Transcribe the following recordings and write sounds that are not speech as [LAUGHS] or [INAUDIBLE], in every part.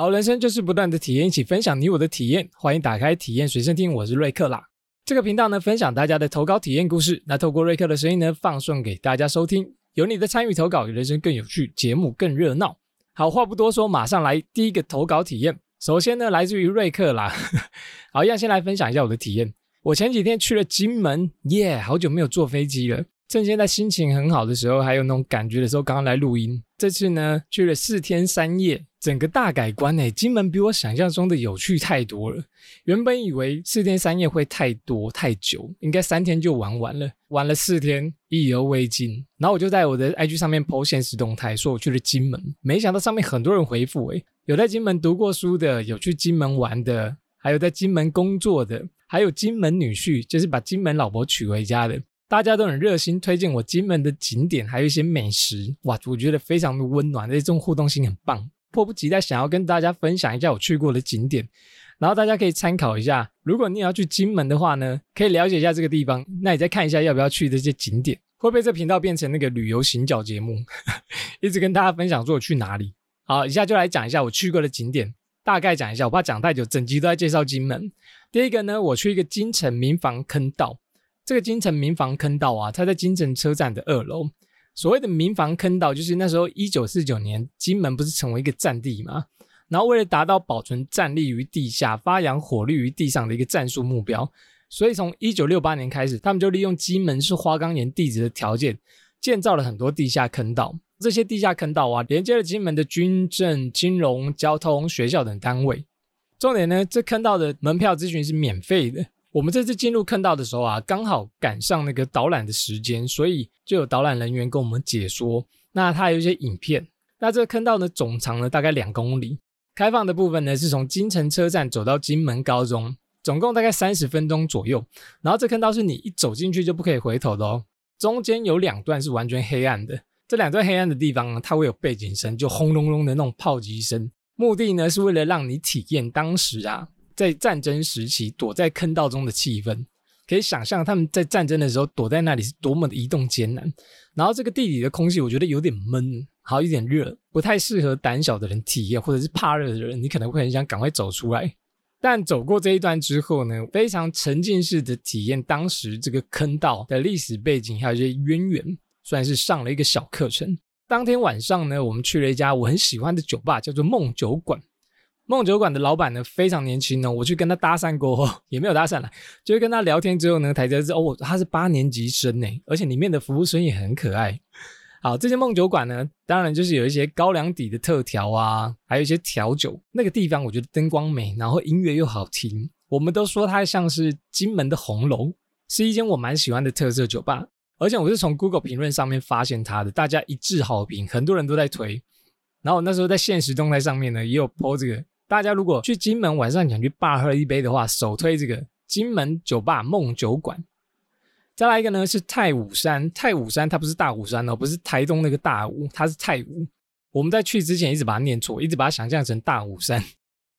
好，人生就是不断的体验，一起分享你我的体验。欢迎打开体验随身听，我是瑞克啦。这个频道呢，分享大家的投稿体验故事。那透过瑞克的声音呢，放送给大家收听。有你的参与投稿，人生更有趣，节目更热闹。好话不多说，马上来第一个投稿体验。首先呢，来自于瑞克啦。[LAUGHS] 好，一样先来分享一下我的体验。我前几天去了金门，耶，好久没有坐飞机了。趁现在心情很好的时候，还有那种感觉的时候，刚刚来录音。这次呢，去了四天三夜，整个大改观诶！金门比我想象中的有趣太多了。原本以为四天三夜会太多太久，应该三天就玩完了，玩了四天意犹未尽。然后我就在我的 IG 上面 po 现实动态，说我去了金门。没想到上面很多人回复诶，有在金门读过书的，有去金门玩的，还有在金门工作的，还有金门女婿，就是把金门老婆娶回家的。大家都很热心推荐我金门的景点，还有一些美食，哇，我觉得非常的温暖，这种互动性很棒，迫不及待想要跟大家分享一下我去过的景点，然后大家可以参考一下。如果你也要去金门的话呢，可以了解一下这个地方，那你再看一下要不要去这些景点，会不会这频道变成那个旅游行脚节目，[LAUGHS] 一直跟大家分享说我去哪里。好，以下就来讲一下我去过的景点，大概讲一下，我怕讲太久，整集都在介绍金门。第一个呢，我去一个金城民房坑道。这个金城民房坑道啊，它在金城车站的二楼。所谓的民房坑道，就是那时候一九四九年金门不是成为一个战地嘛？然后为了达到保存战力于地下、发扬火力于地上的一个战术目标，所以从一九六八年开始，他们就利用金门是花岗岩地质的条件，建造了很多地下坑道。这些地下坑道啊，连接了金门的军政、金融、交通、学校等单位。重点呢，这坑道的门票咨询是免费的。我们这次进入坑道的时候啊，刚好赶上那个导览的时间，所以就有导览人员跟我们解说。那它有一些影片。那这个坑道呢，总长呢大概两公里，开放的部分呢是从金城车站走到金门高中，总共大概三十分钟左右。然后这坑道是你一走进去就不可以回头的哦。中间有两段是完全黑暗的，这两段黑暗的地方呢，它会有背景声，就轰隆隆的那种炮击声。目的呢是为了让你体验当时啊。在战争时期躲在坑道中的气氛，可以想象他们在战争的时候躲在那里是多么的移动艰难。然后这个地底的空气，我觉得有点闷，好有点热，不太适合胆小的人体验，或者是怕热的人，你可能会很想赶快走出来。但走过这一段之后呢，非常沉浸式的体验当时这个坑道的历史背景，还有一些渊源，算是上了一个小课程。当天晚上呢，我们去了一家我很喜欢的酒吧，叫做梦酒馆。梦酒馆的老板呢非常年轻哦，我去跟他搭讪过后 [LAUGHS] 也没有搭讪了，就是跟他聊天之后呢，才得知哦他是八年级生呢，而且里面的服务生也很可爱。好，这间梦酒馆呢，当然就是有一些高粱底的特调啊，还有一些调酒。那个地方我觉得灯光美，然后音乐又好听，我们都说它像是金门的红楼，是一间我蛮喜欢的特色酒吧。而且我是从 Google 评论上面发现它的，大家一致好评，很多人都在推。然后那时候在现实动态上面呢，也有 po 这个。大家如果去金门晚上想去霸喝一杯的话，首推这个金门酒吧梦酒馆。再来一个呢是太武山，太武山它不是大武山哦，不是台东那个大武，它是太武。我们在去之前一直把它念错，一直把它想象成大武山。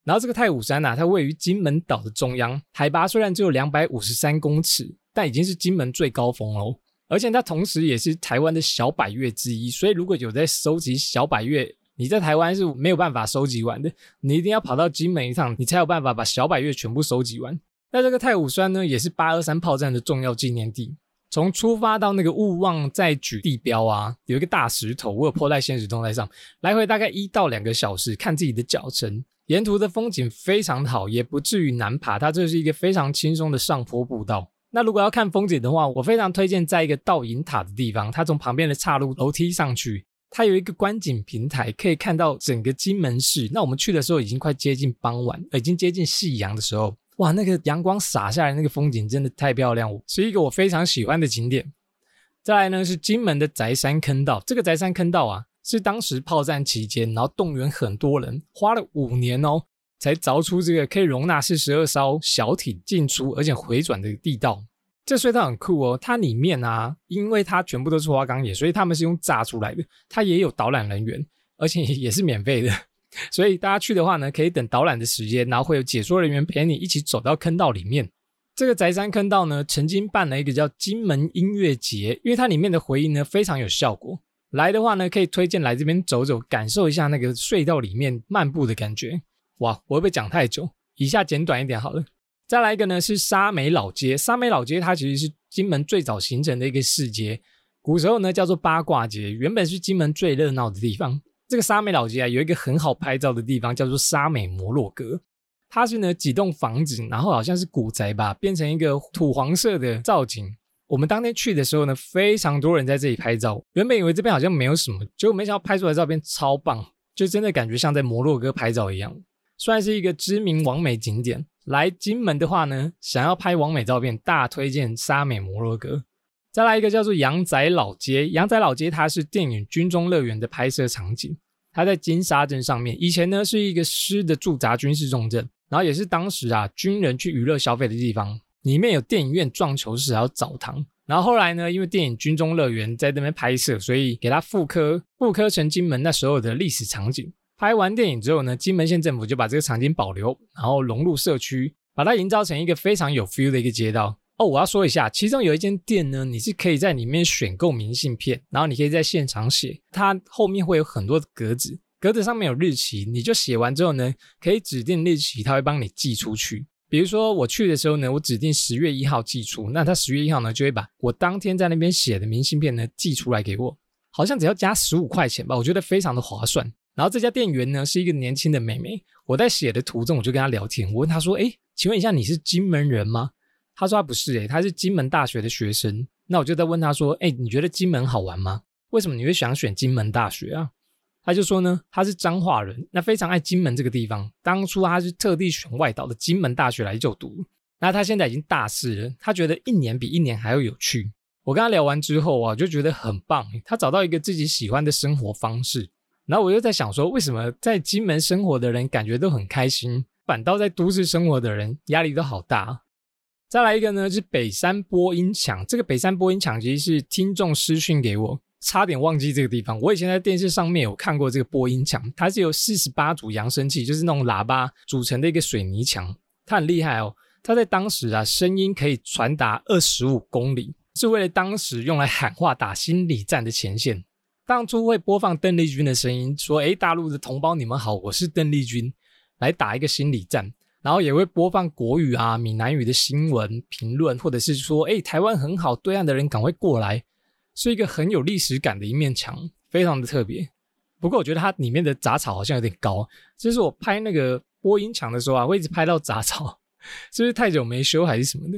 然后这个太武山呐，它位于金门岛的中央，海拔虽然只有两百五十三公尺，但已经是金门最高峰喽。而且它同时也是台湾的小百岳之一，所以如果有在收集小百岳。你在台湾是没有办法收集完的，你一定要跑到金门一趟，你才有办法把小百岳全部收集完。那这个太武山呢，也是八二三炮战的重要纪念地。从出发到那个勿忘再举地标啊，有一个大石头，我有破在现实动态上，来回大概一到两个小时，看自己的脚程。沿途的风景非常好，也不至于难爬，它这是一个非常轻松的上坡步道。那如果要看风景的话，我非常推荐在一个倒影塔的地方，它从旁边的岔路楼梯上去。它有一个观景平台，可以看到整个金门市。那我们去的时候已经快接近傍晚，已经接近夕阳的时候，哇，那个阳光洒下来，那个风景真的太漂亮，是一个我非常喜欢的景点。再来呢是金门的宅山坑道，这个宅山坑道啊，是当时炮战期间，然后动员很多人，花了五年哦，才凿出这个可以容纳四十二艘小艇进出，而且回转的地道。这隧道很酷哦，它里面啊，因为它全部都是花岗岩，所以他们是用炸出来的。它也有导览人员，而且也是免费的。[LAUGHS] 所以大家去的话呢，可以等导览的时间，然后会有解说人员陪你一起走到坑道里面。这个宅山坑道呢，曾经办了一个叫金门音乐节，因为它里面的回音呢非常有效果。来的话呢，可以推荐来这边走走，感受一下那个隧道里面漫步的感觉。哇，我会不会讲太久？以下简短一点好了。再来一个呢，是沙美老街。沙美老街它其实是金门最早形成的一个市街，古时候呢叫做八卦街，原本是金门最热闹的地方。[LAUGHS] 这个沙美老街啊，有一个很好拍照的地方，叫做沙美摩洛哥。它是呢几栋房子，然后好像是古宅吧，变成一个土黄色的造景。我们当天去的时候呢，非常多人在这里拍照。原本以为这边好像没有什么，结果没想到拍出来照片超棒，就真的感觉像在摩洛哥拍照一样。算是一个知名网美景点。来金门的话呢，想要拍完美照片，大推荐沙美摩洛哥。再来一个叫做羊仔老街，羊仔老街它是电影《军中乐园》的拍摄场景，它在金沙镇上面。以前呢是一个师的驻扎军事重镇，然后也是当时啊军人去娱乐消费的地方。里面有电影院、撞球室，还有澡堂。然后后来呢，因为电影《军中乐园》在那边拍摄，所以给它复刻，复刻成金门那时候的历史场景。拍完电影之后呢，金门县政府就把这个场景保留，然后融入社区，把它营造成一个非常有 feel 的一个街道。哦，我要说一下，其中有一间店呢，你是可以在里面选购明信片，然后你可以在现场写，它后面会有很多的格子，格子上面有日期，你就写完之后呢，可以指定日期，它会帮你寄出去。比如说我去的时候呢，我指定十月一号寄出，那他十月一号呢就会把我当天在那边写的明信片呢寄出来给我，好像只要加十五块钱吧，我觉得非常的划算。然后这家店员呢是一个年轻的妹妹，我在写的途中我就跟她聊天，我问她说：“哎，请问一下你是金门人吗？”她说：“她不是，哎，她是金门大学的学生。”那我就在问她说：“哎，你觉得金门好玩吗？为什么你会想选金门大学啊？”她就说呢，她是彰化人，那非常爱金门这个地方。当初她是特地选外岛的金门大学来就读。那她现在已经大四了，她觉得一年比一年还要有趣。我跟她聊完之后啊，就觉得很棒，她找到一个自己喜欢的生活方式。然后我又在想说，为什么在金门生活的人感觉都很开心，反倒在都市生活的人压力都好大？再来一个呢，是北山播音墙。这个北山播音墙其实是听众私讯给我。差点忘记这个地方。我以前在电视上面有看过这个播音墙，它是由四十八组扬声器，就是那种喇叭组成的一个水泥墙。它很厉害哦，它在当时啊，声音可以传达二十五公里，是为了当时用来喊话打心理战的前线。当初会播放邓丽君的声音，说：“哎，大陆的同胞你们好，我是邓丽君，来打一个心理战。”然后也会播放国语啊、闽南语的新闻评论，或者是说：“哎，台湾很好，对岸的人赶快过来。”是一个很有历史感的一面墙，非常的特别。不过我觉得它里面的杂草好像有点高，就是我拍那个播音墙的时候啊，会一直拍到杂草，是不是太久没修还是什么的？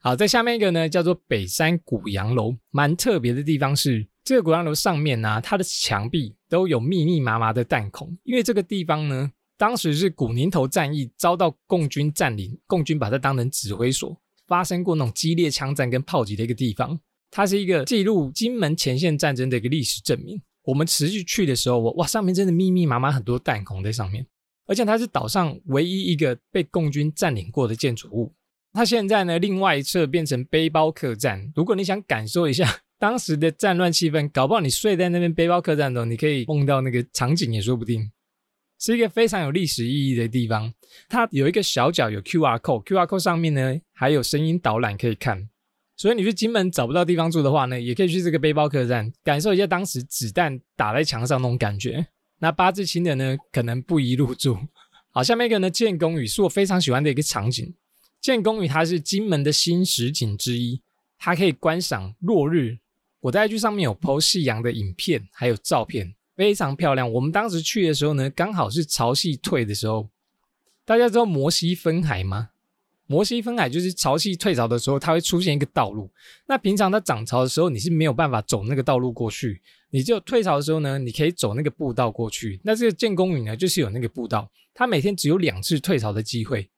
好，在下面一个呢，叫做北山古洋楼，蛮特别的地方是，这个古洋楼上面呢，它的墙壁都有密密麻麻的弹孔，因为这个地方呢，当时是古宁头战役遭到共军占领，共军把它当成指挥所，发生过那种激烈枪战跟炮击的一个地方。它是一个记录金门前线战争的一个历史证明。我们持续去的时候，哇，上面真的密密麻麻很多弹孔在上面，而且它是岛上唯一一个被共军占领过的建筑物。它现在呢，另外一侧变成背包客栈。如果你想感受一下当时的战乱气氛，搞不好你睡在那边背包客栈中，你可以梦到那个场景也说不定。是一个非常有历史意义的地方。它有一个小角有 QR code，QR code 上面呢还有声音导览可以看。所以你去金门找不到地方住的话呢，也可以去这个背包客栈，感受一下当时子弹打在墙上那种感觉。那八字轻的呢，可能不宜入住。好，下面一个呢，建功屿是我非常喜欢的一个场景。建功屿它是金门的新实景之一，它可以观赏落日。我在 IG 上面有 PO 夕阳的影片，还有照片，非常漂亮。我们当时去的时候呢，刚好是潮汐退的时候。大家知道摩西分海吗？摩西分海就是潮汐退潮的时候，它会出现一个道路。那平常它涨潮的时候，你是没有办法走那个道路过去。你只有退潮的时候呢，你可以走那个步道过去。那这个建功屿呢，就是有那个步道，它每天只有两次退潮的机会。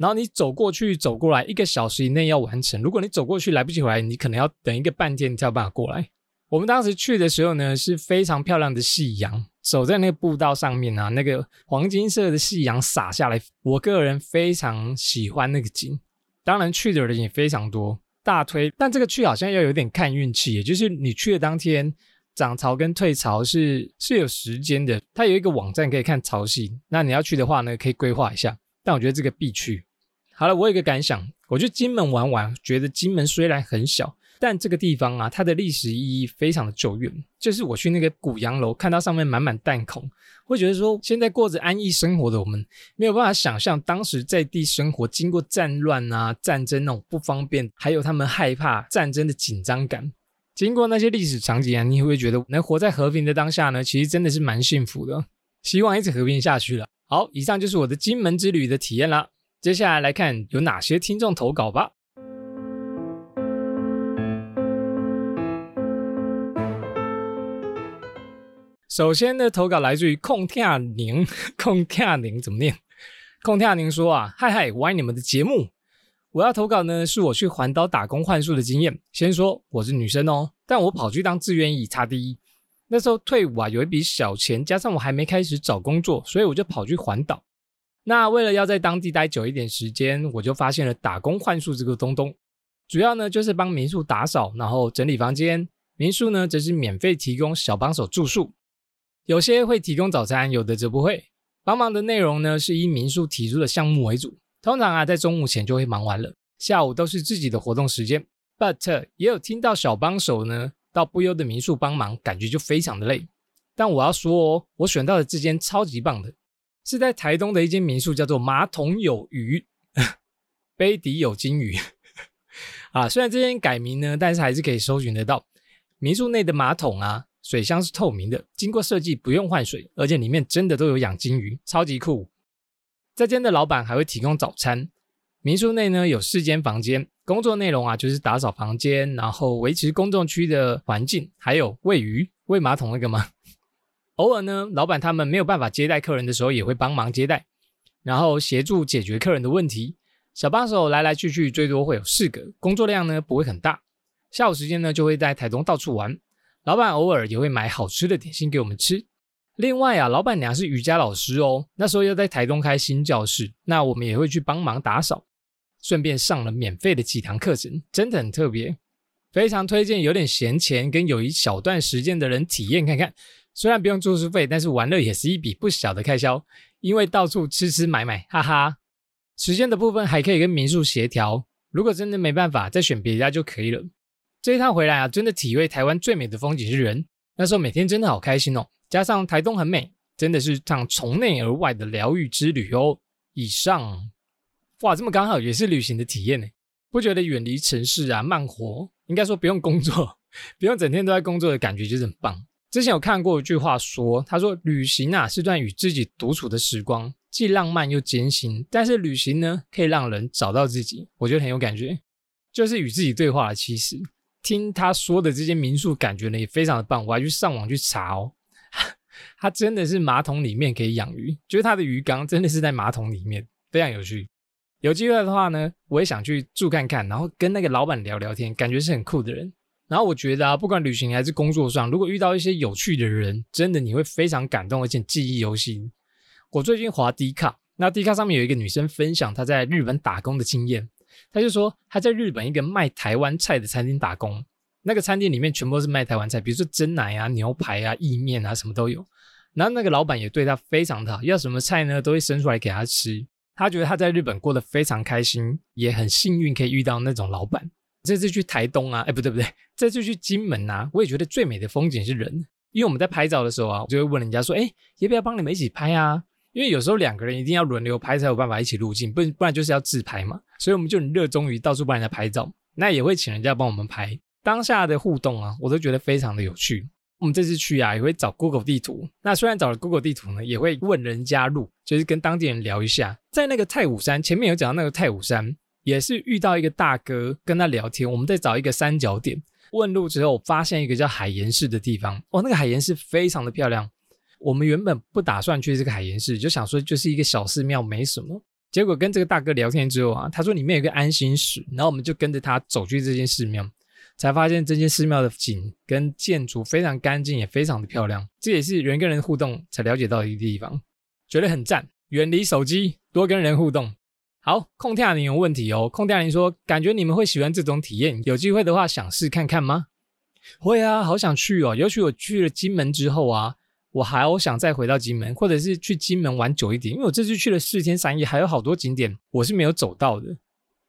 然后你走过去、走过来，一个小时以内要完成。如果你走过去来不及回来，你可能要等一个半天才有办法过来。我们当时去的时候呢，是非常漂亮的夕阳。走在那个步道上面啊，那个黄金色的夕阳洒下来，我个人非常喜欢那个景。当然去的人也非常多，大推。但这个去好像要有点看运气，也就是你去的当天涨潮跟退潮是是有时间的。它有一个网站可以看潮汐，那你要去的话呢，可以规划一下。但我觉得这个必去。好了，我有一个感想，我去金门玩玩，觉得金门虽然很小，但这个地方啊，它的历史意义非常的久远。就是我去那个古洋楼，看到上面满满弹孔，会觉得说，现在过着安逸生活的我们，没有办法想象当时在地生活、经过战乱啊、战争那种不方便，还有他们害怕战争的紧张感。经过那些历史场景啊，你会不会觉得能活在和平的当下呢？其实真的是蛮幸福的。希望一直和平下去了。好，以上就是我的金门之旅的体验啦。接下来来看有哪些听众投稿吧。首先呢，投稿来自于控跳宁，[LAUGHS] 控跳宁怎么念？控跳宁说啊，嗨嗨，我爱你们的节目。我要投稿呢，是我去环岛打工换宿的经验。先说我是女生哦，但我跑去当志愿役，差第一。那时候退伍啊，有一笔小钱，加上我还没开始找工作，所以我就跑去环岛。那为了要在当地待久一点时间，我就发现了打工换宿这个东东。主要呢就是帮民宿打扫，然后整理房间。民宿呢则是免费提供小帮手住宿。有些会提供早餐，有的则不会。帮忙的内容呢，是以民宿提出的项目为主。通常啊，在中午前就会忙完了，下午都是自己的活动时间。But 也有听到小帮手呢，到不优的民宿帮忙，感觉就非常的累。但我要说哦，我选到的这间超级棒的，是在台东的一间民宿，叫做马桶有鱼，杯底有金鱼。啊，虽然这间改名呢，但是还是可以搜寻得到。民宿内的马桶啊。水箱是透明的，经过设计不用换水，而且里面真的都有养金鱼，超级酷。这间的老板还会提供早餐。民宿内呢有四间房间，工作内容啊就是打扫房间，然后维持公众区的环境，还有喂鱼、喂马桶那个吗？偶尔呢，老板他们没有办法接待客人的时候，也会帮忙接待，然后协助解决客人的问题。小帮手来来去去，最多会有四个，工作量呢不会很大。下午时间呢就会在台东到处玩。老板偶尔也会买好吃的点心给我们吃。另外啊，老板娘是瑜伽老师哦，那时候要在台东开新教室，那我们也会去帮忙打扫，顺便上了免费的几堂课程，真的很特别，非常推荐有点闲钱跟有一小段时间的人体验看看。虽然不用住宿费，但是玩乐也是一笔不小的开销，因为到处吃吃买买，哈哈。时间的部分还可以跟民宿协调，如果真的没办法，再选别家就可以了。这一趟回来啊，真的体会台湾最美的风景是人。那时候每天真的好开心哦，加上台东很美，真的是趟从内而外的疗愈之旅哦。以上，哇，这么刚好也是旅行的体验呢，不觉得远离城市啊，慢活，应该说不用工作，[LAUGHS] 不用整天都在工作的感觉就是很棒。之前有看过一句话说，他说旅行啊是段与自己独处的时光，既浪漫又艰辛，但是旅行呢可以让人找到自己，我觉得很有感觉，就是与自己对话了。其实。听他说的这间民宿，感觉呢也非常的棒。我还去上网去查哦，[LAUGHS] 他真的是马桶里面可以养鱼，就是他的鱼缸真的是在马桶里面，非常有趣。有机会的话呢，我也想去住看看，然后跟那个老板聊聊天，感觉是很酷的人。然后我觉得啊，不管旅行还是工作上，如果遇到一些有趣的人，真的你会非常感动，而且记忆犹新。我最近滑迪卡，那迪卡上面有一个女生分享她在日本打工的经验。她就说她在日本一个卖台湾菜的餐厅打工，那个餐厅里面全部都是卖台湾菜，比如说蒸奶啊、牛排啊、意面啊，什么都有。然后那个老板也对她非常的好，要什么菜呢，都会生出来给她吃。她觉得她在日本过得非常开心，也很幸运可以遇到那种老板。这次去台东啊，哎，不对不对，这次去金门啊，我也觉得最美的风景是人，因为我们在拍照的时候啊，我就会问人家说，哎，要不要帮你们一起拍啊？因为有时候两个人一定要轮流拍才有办法一起入镜，不不然就是要自拍嘛。所以我们就很热衷于到处帮人家拍照，那也会请人家帮我们拍。当下的互动啊，我都觉得非常的有趣。我们这次去啊，也会找 Google 地图。那虽然找了 Google 地图呢，也会问人家路，就是跟当地人聊一下。在那个太武山前面有讲到那个太武山，也是遇到一个大哥跟他聊天。我们在找一个三角点问路之后，发现一个叫海盐市的地方。哦，那个海盐市非常的漂亮。我们原本不打算去这个海盐市，就想说就是一个小寺庙，没什么。结果跟这个大哥聊天之后啊，他说里面有个安心室，然后我们就跟着他走去这间寺庙，才发现这间寺庙的景跟建筑非常干净，也非常的漂亮。这也是人跟人互动才了解到的一个地方，觉得很赞。远离手机，多跟人互动。好，控跳宁有问题哦。控跳宁说，感觉你们会喜欢这种体验，有机会的话想试看看吗？会啊，好想去哦。尤其我去了金门之后啊。我还好想再回到金门，或者是去金门玩久一点，因为我这次去了四天三夜，还有好多景点我是没有走到的。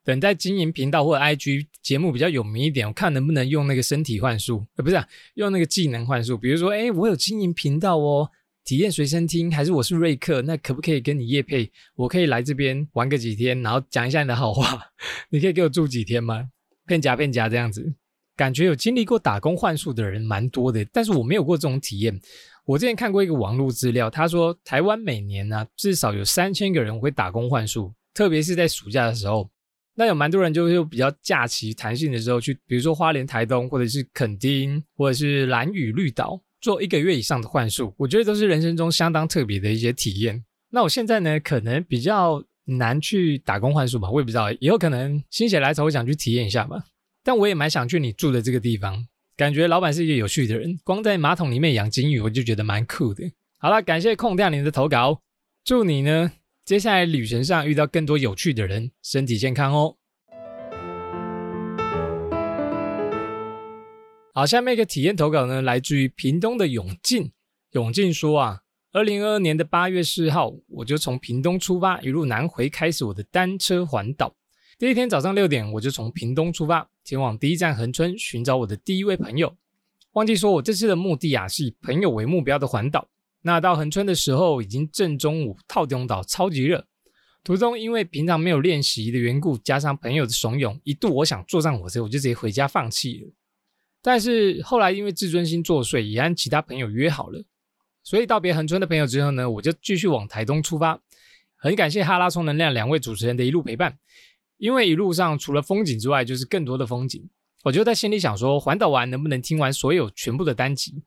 等在经营频道或者 IG 节目比较有名一点，我看能不能用那个身体幻术，呃，不是用那个技能幻术。比如说，哎，我有经营频道哦，体验随身听，还是我是瑞克，那可不可以跟你夜配？我可以来这边玩个几天，然后讲一下你的好话。[LAUGHS] 你可以给我住几天吗？骗夹骗夹这样子，感觉有经历过打工幻术的人蛮多的，但是我没有过这种体验。我之前看过一个网络资料，他说台湾每年呢至少有三千个人会打工幻术，特别是在暑假的时候。那有蛮多人就是比较假期弹性的时候去，比如说花莲、台东，或者是垦丁，或者是蓝屿、绿岛，做一个月以上的幻术，我觉得都是人生中相当特别的一些体验。那我现在呢，可能比较难去打工幻术吧，我也不知道，以后可能心血来潮，我想去体验一下吧。但我也蛮想去你住的这个地方，感觉老板是一个有趣的人，光在马桶里面养金鱼，我就觉得蛮酷的。好了，感谢空掉你的投稿，祝你呢。接下来旅程上遇到更多有趣的人，身体健康哦。好，下面一个体验投稿呢，来自于屏东的永进。永进说啊，二零二二年的八月四号，我就从屏东出发，一路南回，开始我的单车环岛。第一天早上六点，我就从屏东出发，前往第一站恒春，寻找我的第一位朋友。忘记说，我这次的目的啊，是以朋友为目标的环岛。那到横村的时候，已经正中午，套中岛超级热。途中因为平常没有练习的缘故，加上朋友的怂恿，一度我想坐上火车，我就直接回家放弃了。但是后来因为自尊心作祟，也跟其他朋友约好了。所以道别横村的朋友之后呢，我就继续往台东出发。很感谢哈拉充能量两位主持人的一路陪伴，因为一路上除了风景之外，就是更多的风景。我就在心里想说，环岛完能不能听完所有全部的单集？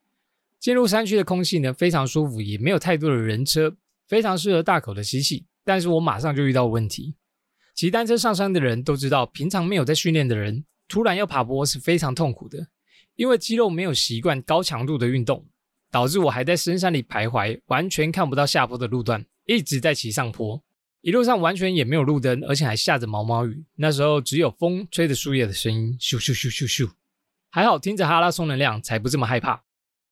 进入山区的空气呢，非常舒服，也没有太多的人车，非常适合大口的吸气。但是我马上就遇到问题，骑单车上山的人都知道，平常没有在训练的人，突然要爬坡是非常痛苦的，因为肌肉没有习惯高强度的运动，导致我还在深山里徘徊，完全看不到下坡的路段，一直在骑上坡，一路上完全也没有路灯，而且还下着毛毛雨，那时候只有风吹着树叶的声音，咻咻咻咻咻，还好听着哈拉松能量，才不这么害怕。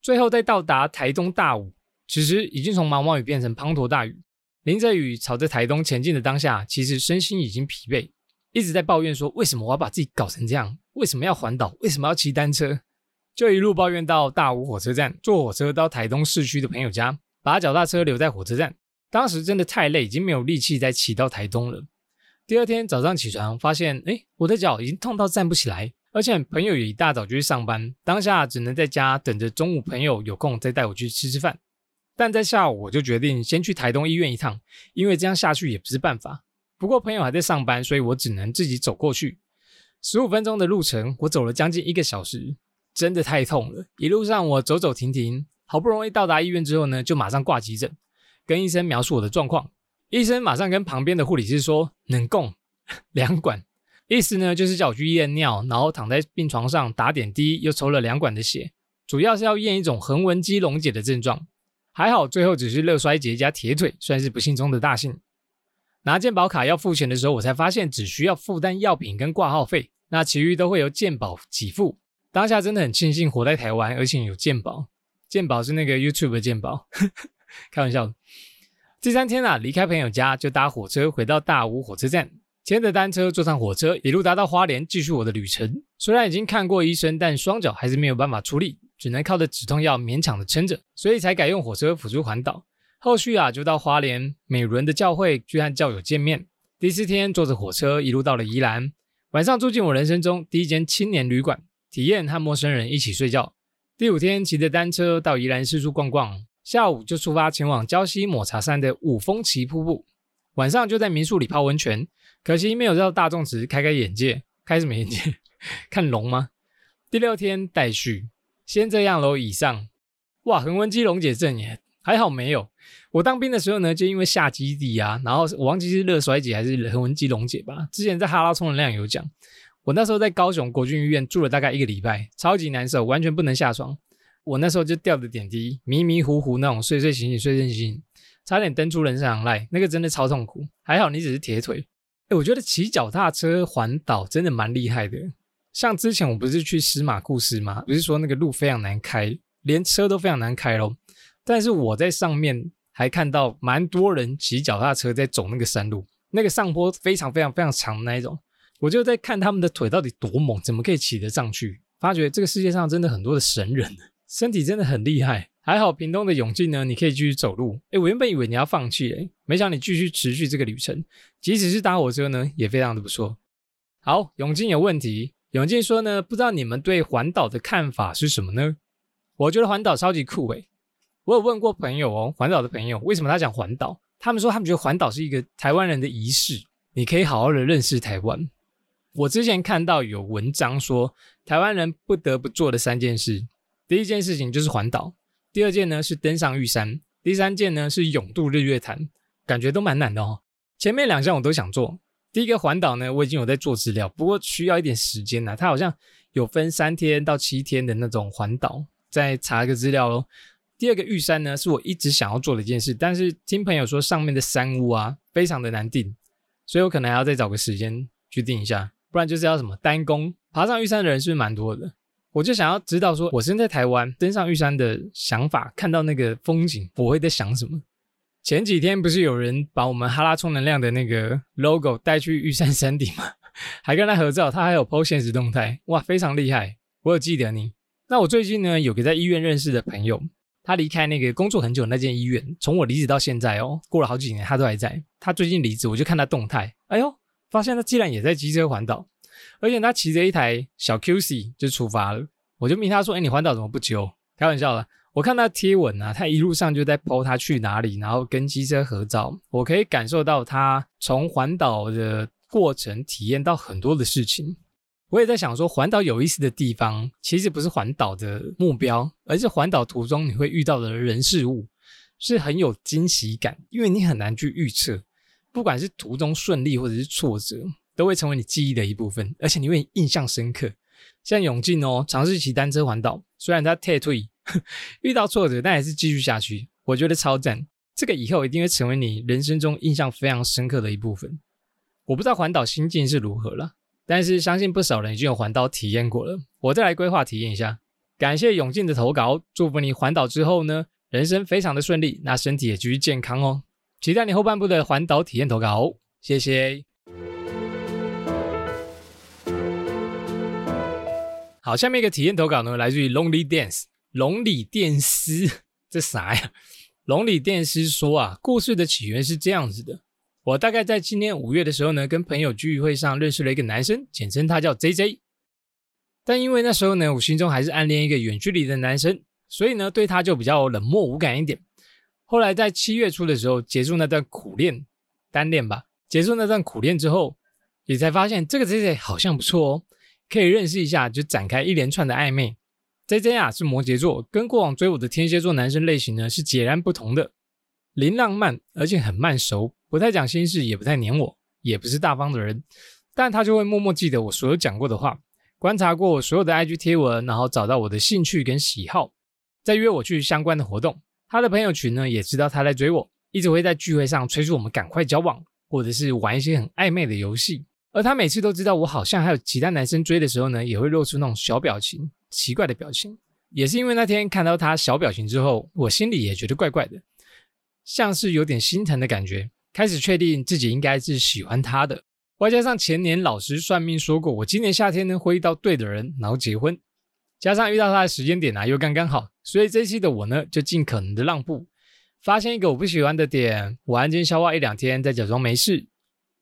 最后在到达台东大武，此时已经从毛毛雨变成滂沱大雨，淋着雨朝着台东前进的当下，其实身心已经疲惫，一直在抱怨说为什么我要把自己搞成这样？为什么要环岛？为什么要骑单车？就一路抱怨到大武火车站，坐火车到台东市区的朋友家，把脚踏车留在火车站。当时真的太累，已经没有力气再骑到台东了。第二天早上起床，发现哎，我的脚已经痛到站不起来。而且朋友也一大早就去上班，当下只能在家等着中午朋友有空再带我去吃吃饭。但在下午我就决定先去台东医院一趟，因为这样下去也不是办法。不过朋友还在上班，所以我只能自己走过去。十五分钟的路程，我走了将近一个小时，真的太痛了。一路上我走走停停，好不容易到达医院之后呢，就马上挂急诊，跟医生描述我的状况。医生马上跟旁边的护理师说：“能供 [LAUGHS] 两管。”意思呢，就是叫我去验尿，然后躺在病床上打点滴，又抽了两管的血，主要是要验一种横纹肌溶解的症状。还好最后只是热衰竭加铁腿，算是不幸中的大幸。拿健保卡要付钱的时候，我才发现只需要负担药品跟挂号费，那其余都会由健保给付。当下真的很庆幸活在台湾，而且有健保。健保是那个 YouTube 的健保，[LAUGHS] 开玩笑。第三天啊，离开朋友家就搭火车回到大武火车站。牵着单车坐上火车，一路达到花莲，继续我的旅程。虽然已经看过医生，但双脚还是没有办法出力，只能靠着止痛药勉强的撑着，所以才改用火车辅助环岛。后续啊，就到花莲美伦的教会去和教友见面。第四天坐着火车一路到了宜兰，晚上住进我人生中第一间青年旅馆，体验和陌生人一起睡觉。第五天骑着单车到宜兰四处逛逛，下午就出发前往礁溪抹茶山的五峰旗瀑布，晚上就在民宿里泡温泉。可惜没有到大众池开开眼界，开什么眼界？[LAUGHS] 看龙吗？第六天待续，先这样喽。以上，哇，横纹肌溶解症耶，还好没有。我当兵的时候呢，就因为下基地啊，然后我忘记是热衰竭还是横纹肌溶解吧。之前在哈拉充能量有讲，我那时候在高雄国军医院住了大概一个礼拜，超级难受，完全不能下床。我那时候就吊着点滴，迷迷糊糊那种睡睡醒醒睡睡醒醒，差点登出人生航赖，那个真的超痛苦。还好你只是铁腿。我觉得骑脚踏车环岛真的蛮厉害的。像之前我不是去司马库斯吗？不是说那个路非常难开，连车都非常难开咯。但是我在上面还看到蛮多人骑脚踏车在走那个山路，那个上坡非常非常非常长的那一种。我就在看他们的腿到底多猛，怎么可以骑得上去？发觉这个世界上真的很多的神人，[LAUGHS] 身体真的很厉害。还好屏东的永进呢，你可以继续走路。哎，我原本以为你要放弃哎，没想你继续持续这个旅程，即使是搭火车呢，也非常的不错。好，永进有问题。永进说呢，不知道你们对环岛的看法是什么呢？我觉得环岛超级酷诶。我有问过朋友哦，环岛的朋友为什么他讲环岛？他们说他们觉得环岛是一个台湾人的仪式，你可以好好的认识台湾。我之前看到有文章说，台湾人不得不做的三件事，第一件事情就是环岛，第二件呢是登上玉山，第三件呢是勇渡日月潭，感觉都蛮难的哦。前面两项我都想做，第一个环岛呢，我已经有在做资料，不过需要一点时间呢。它好像有分三天到七天的那种环岛，再查一个资料喽。第二个玉山呢，是我一直想要做的一件事，但是听朋友说上面的山屋啊非常的难定，所以我可能还要再找个时间去定一下。不然就是要什么单攻爬上玉山的人是不是蛮多的？我就想要知道说，我身在台湾登上玉山的想法，看到那个风景，我会在想什么？前几天不是有人把我们哈拉充能量的那个 logo 带去玉山山顶吗？[LAUGHS] 还跟他合照，他还有 PO 现实动态，哇，非常厉害！我有记得你。那我最近呢，有个在医院认识的朋友，他离开那个工作很久那间医院，从我离职到现在哦，过了好几年，他都还在。他最近离职，我就看他动态，哎呦。发现他竟然也在机车环岛，而且他骑着一台小 QC 就出发了。我就问他说：“哎，你环岛怎么不揪？”开玩笑了。我看他贴文啊，他一路上就在 po 他去哪里，然后跟机车合照。我可以感受到他从环岛的过程体验到很多的事情。我也在想说，环岛有意思的地方，其实不是环岛的目标，而是环岛途中你会遇到的人事物，是很有惊喜感，因为你很难去预测。不管是途中顺利或者是挫折，都会成为你记忆的一部分，而且你会印象深刻。像永进哦，尝试骑单车环岛，虽然他退退，[LAUGHS] 遇到挫折，但还是继续下去。我觉得超赞，这个以后一定会成为你人生中印象非常深刻的一部分。我不知道环岛心境是如何了，但是相信不少人已经有环岛体验过了。我再来规划体验一下。感谢永进的投稿，祝福你环岛之后呢，人生非常的顺利，那身体也继续健康哦。期待你后半部的环岛体验投稿，谢谢。好，下面一个体验投稿呢，来自于 Lonely Dance，龙里电丝，这啥呀？龙里电丝说啊，故事的起源是这样子的：我大概在今年五月的时候呢，跟朋友聚会上认识了一个男生，简称他叫 JJ。但因为那时候呢，我心中还是暗恋一个远距离的男生，所以呢，对他就比较冷漠无感一点。后来在七月初的时候结束那段苦恋单恋吧，结束那段苦恋之后，也才发现这个 J J 好像不错哦，可以认识一下，就展开一连串的暧昧。J J 啊是摩羯座，跟过往追我的天蝎座男生类型呢是截然不同的，零浪漫，而且很慢熟，不太讲心事，也不太黏我，也不是大方的人，但他就会默默记得我所有讲过的话，观察过我所有的 IG 贴文，然后找到我的兴趣跟喜好，再约我去相关的活动。他的朋友群呢也知道他在追我，一直会在聚会上催促我们赶快交往，或者是玩一些很暧昧的游戏。而他每次都知道我好像还有其他男生追的时候呢，也会露出那种小表情、奇怪的表情。也是因为那天看到他小表情之后，我心里也觉得怪怪的，像是有点心疼的感觉。开始确定自己应该是喜欢他的，外加上前年老师算命说过，我今年夏天呢会遇到对的人，然后结婚。加上遇到他的时间点呢，又刚刚好，所以这期的我呢，就尽可能的让步。发现一个我不喜欢的点，我安静消化一两天，再假装没事，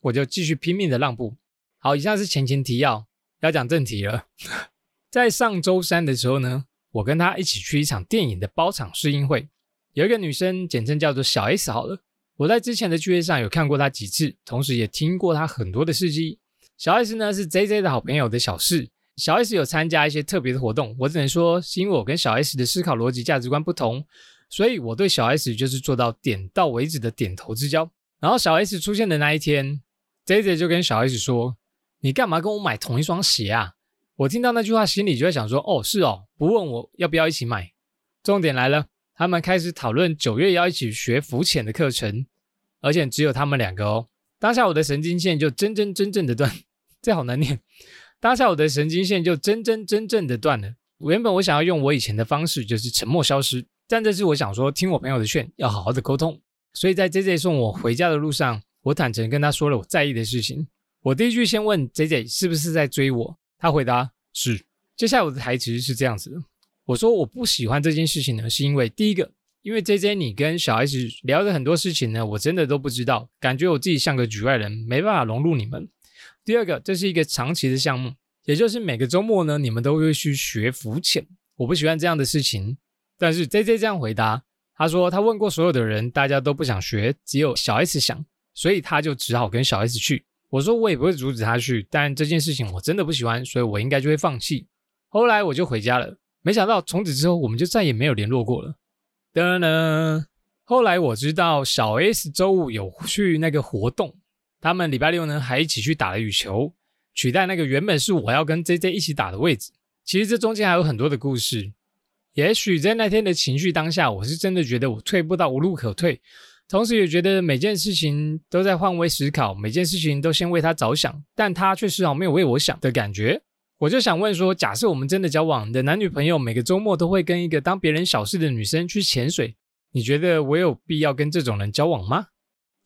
我就继续拼命的让步。好，以上是前情提要，要讲正题了。[LAUGHS] 在上周三的时候呢，我跟他一起去一场电影的包场试映会，有一个女生，简称叫做小 S 好了。我在之前的聚会上有看过她几次，同时也听过她很多的事迹。小 S 呢是 J J 的好朋友的小四。小 S 有参加一些特别的活动，我只能说是因为我跟小 S 的思考逻辑、价值观不同，所以我对小 S 就是做到点到为止的点头之交。然后小 S 出现的那一天，J J 就跟小 S 说：“你干嘛跟我买同一双鞋啊？”我听到那句话，心里就在想说：“哦，是哦，不问我要不要一起买。”重点来了，他们开始讨论九月要一起学浮潜的课程，而且只有他们两个哦。当下我的神经线就真真真正的断，[LAUGHS] 这好难念。当下我的神经线就真真真正的断了。原本我想要用我以前的方式，就是沉默消失，但这次我想说听我朋友的劝，要好好的沟通。所以在 J J 送我回家的路上，我坦诚跟他说了我在意的事情。我第一句先问 J J 是不是在追我，他回答是。接下来我的台词是这样子的，我说我不喜欢这件事情呢，是因为第一个，因为 J J 你跟小 S 聊的很多事情呢，我真的都不知道，感觉我自己像个局外人，没办法融入你们。第二个，这是一个长期的项目，也就是每个周末呢，你们都会去学浮潜，我不喜欢这样的事情。但是 J J 这样回答，他说他问过所有的人，大家都不想学，只有小 S 想，所以他就只好跟小 S 去。我说我也不会阻止他去，但这件事情我真的不喜欢，所以我应该就会放弃。后来我就回家了，没想到从此之后我们就再也没有联络过了。噔噔，后来我知道小 S 周五有去那个活动，他们礼拜六呢还一起去打了羽球，取代那个原本是我要跟 JJ 一起打的位置。其实这中间还有很多的故事。也许在那天的情绪当下，我是真的觉得我退步到无路可退，同时也觉得每件事情都在换位思考，每件事情都先为他着想，但他却丝毫没有为我想的感觉。我就想问说，假设我们真的交往的男女朋友，每个周末都会跟一个当别人小事的女生去潜水，你觉得我有必要跟这种人交往吗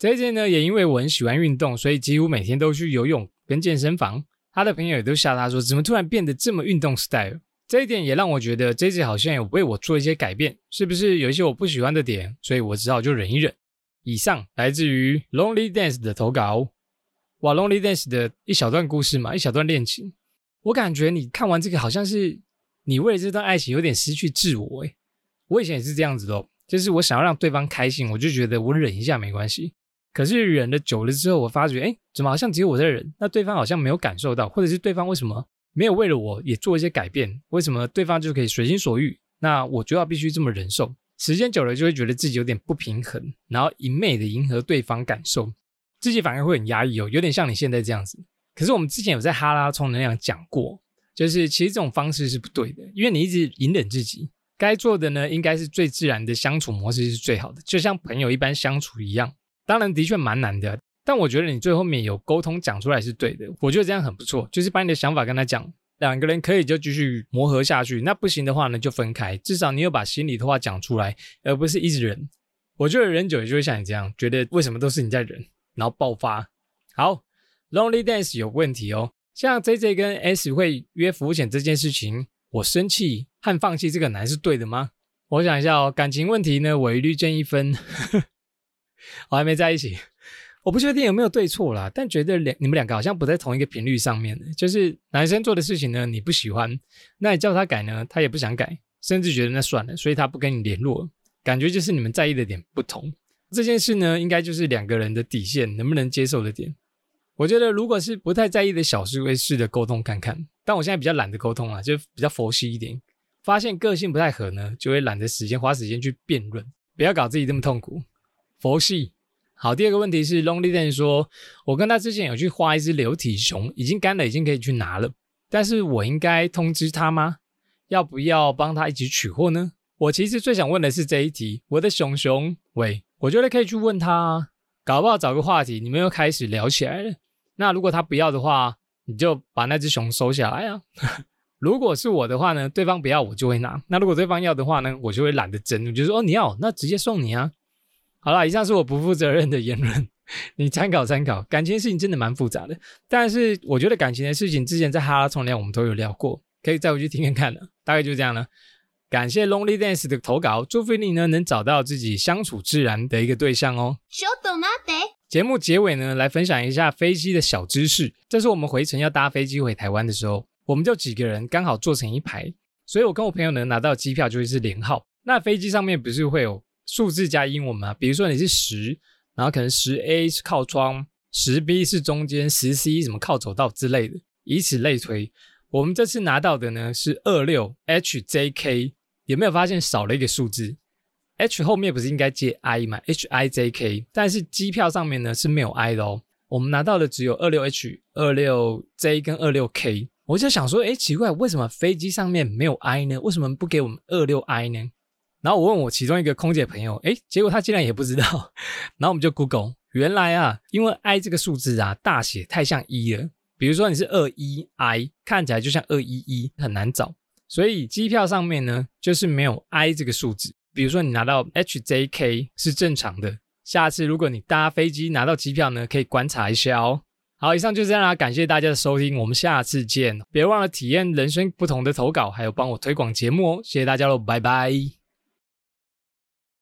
？J J 呢，也因为我很喜欢运动，所以几乎每天都去游泳跟健身房。他的朋友也都吓他说，怎么突然变得这么运动 style？这一点也让我觉得 J J 好像有为我做一些改变，是不是有一些我不喜欢的点？所以我只好就忍一忍。以上来自于 Lonely Dance 的投稿，哇，Lonely Dance 的一小段故事嘛，一小段恋情。我感觉你看完这个，好像是你为了这段爱情有点失去自我诶。我以前也是这样子的，就是我想要让对方开心，我就觉得我忍一下没关系。可是忍了久了之后，我发觉，哎，怎么好像只有我在忍？那对方好像没有感受到，或者是对方为什么没有为了我也做一些改变？为什么对方就可以随心所欲？那我就要必须这么忍受？时间久了就会觉得自己有点不平衡，然后一昧的迎合对方感受，自己反而会很压抑哦，有点像你现在这样子。可是我们之前有在哈拉充能量讲过，就是其实这种方式是不对的，因为你一直隐忍自己，该做的呢，应该是最自然的相处模式是最好的，就像朋友一般相处一样。当然的确蛮难的，但我觉得你最后面有沟通讲出来是对的，我觉得这样很不错，就是把你的想法跟他讲，两个人可以就继续磨合下去。那不行的话呢，就分开，至少你有把心里的话讲出来，而不是一直忍。我觉得忍久了就会像你这样，觉得为什么都是你在忍，然后爆发。好。Lonely Dance 有问题哦，像 J J 跟 S 会约浮潜这件事情，我生气和放弃这个男是对的吗？我想一下哦，感情问题呢，我一律减一分。我还没在一起，我不确定有没有对错啦，但觉得两你们两个好像不在同一个频率上面。就是男生做的事情呢，你不喜欢，那你叫他改呢，他也不想改，甚至觉得那算了，所以他不跟你联络。感觉就是你们在意的点不同。这件事呢，应该就是两个人的底线能不能接受的点。我觉得，如果是不太在意的小事，会试着沟通看看。但我现在比较懒得沟通啊，就比较佛系一点。发现个性不太合呢，就会懒得时间花时间去辩论，不要搞自己这么痛苦。佛系好。第二个问题是，Lonely Dan 说，我跟他之前有去画一只流体熊，已经干了，已经可以去拿了。但是我应该通知他吗？要不要帮他一起取货呢？我其实最想问的是这一题。我的熊熊，喂，我觉得可以去问他，啊搞不好找个话题，你们又开始聊起来了。那如果他不要的话，你就把那只熊收下来啊。[LAUGHS] 如果是我的话呢，对方不要我就会拿。那如果对方要的话呢，我就会懒得争，我就说哦你要，那直接送你啊。好了，以上是我不负责任的言论，你参考参考。感情事情真的蛮复杂的，但是我觉得感情的事情之前在哈拉冲量我们都有聊过，可以再回去听听看的。大概就这样了。感谢 Lonely Dance 的投稿，祝福你呢能找到自己相处自然的一个对象哦。节目结尾呢，来分享一下飞机的小知识。这是我们回程要搭飞机回台湾的时候，我们就几个人刚好坐成一排，所以我跟我朋友呢拿到机票就会是连号。那飞机上面不是会有数字加英文嘛？比如说你是十，然后可能十 A 是靠窗，十 B 是中间，十 C 什么靠走道之类的，以此类推。我们这次拿到的呢是二六 HJK，有没有发现少了一个数字？H 后面不是应该接 I 吗？H I J K，但是机票上面呢是没有 I 的哦。我们拿到的只有二六 H、二六 J 跟二六 K。我就想说，哎，奇怪，为什么飞机上面没有 I 呢？为什么不给我们二六 I 呢？然后我问我其中一个空姐朋友，哎，结果他竟然也不知道。[LAUGHS] 然后我们就 Google，原来啊，因为 I 这个数字啊大写太像一了。比如说你是二一 I，看起来就像二一一，很难找。所以机票上面呢就是没有 I 这个数字。比如说你拿到 HJK 是正常的，下次如果你搭飞机拿到机票呢，可以观察一下哦。好，以上就这样啦，感谢大家的收听，我们下次见。别忘了体验人生不同的投稿，还有帮我推广节目哦，谢谢大家喽，拜拜。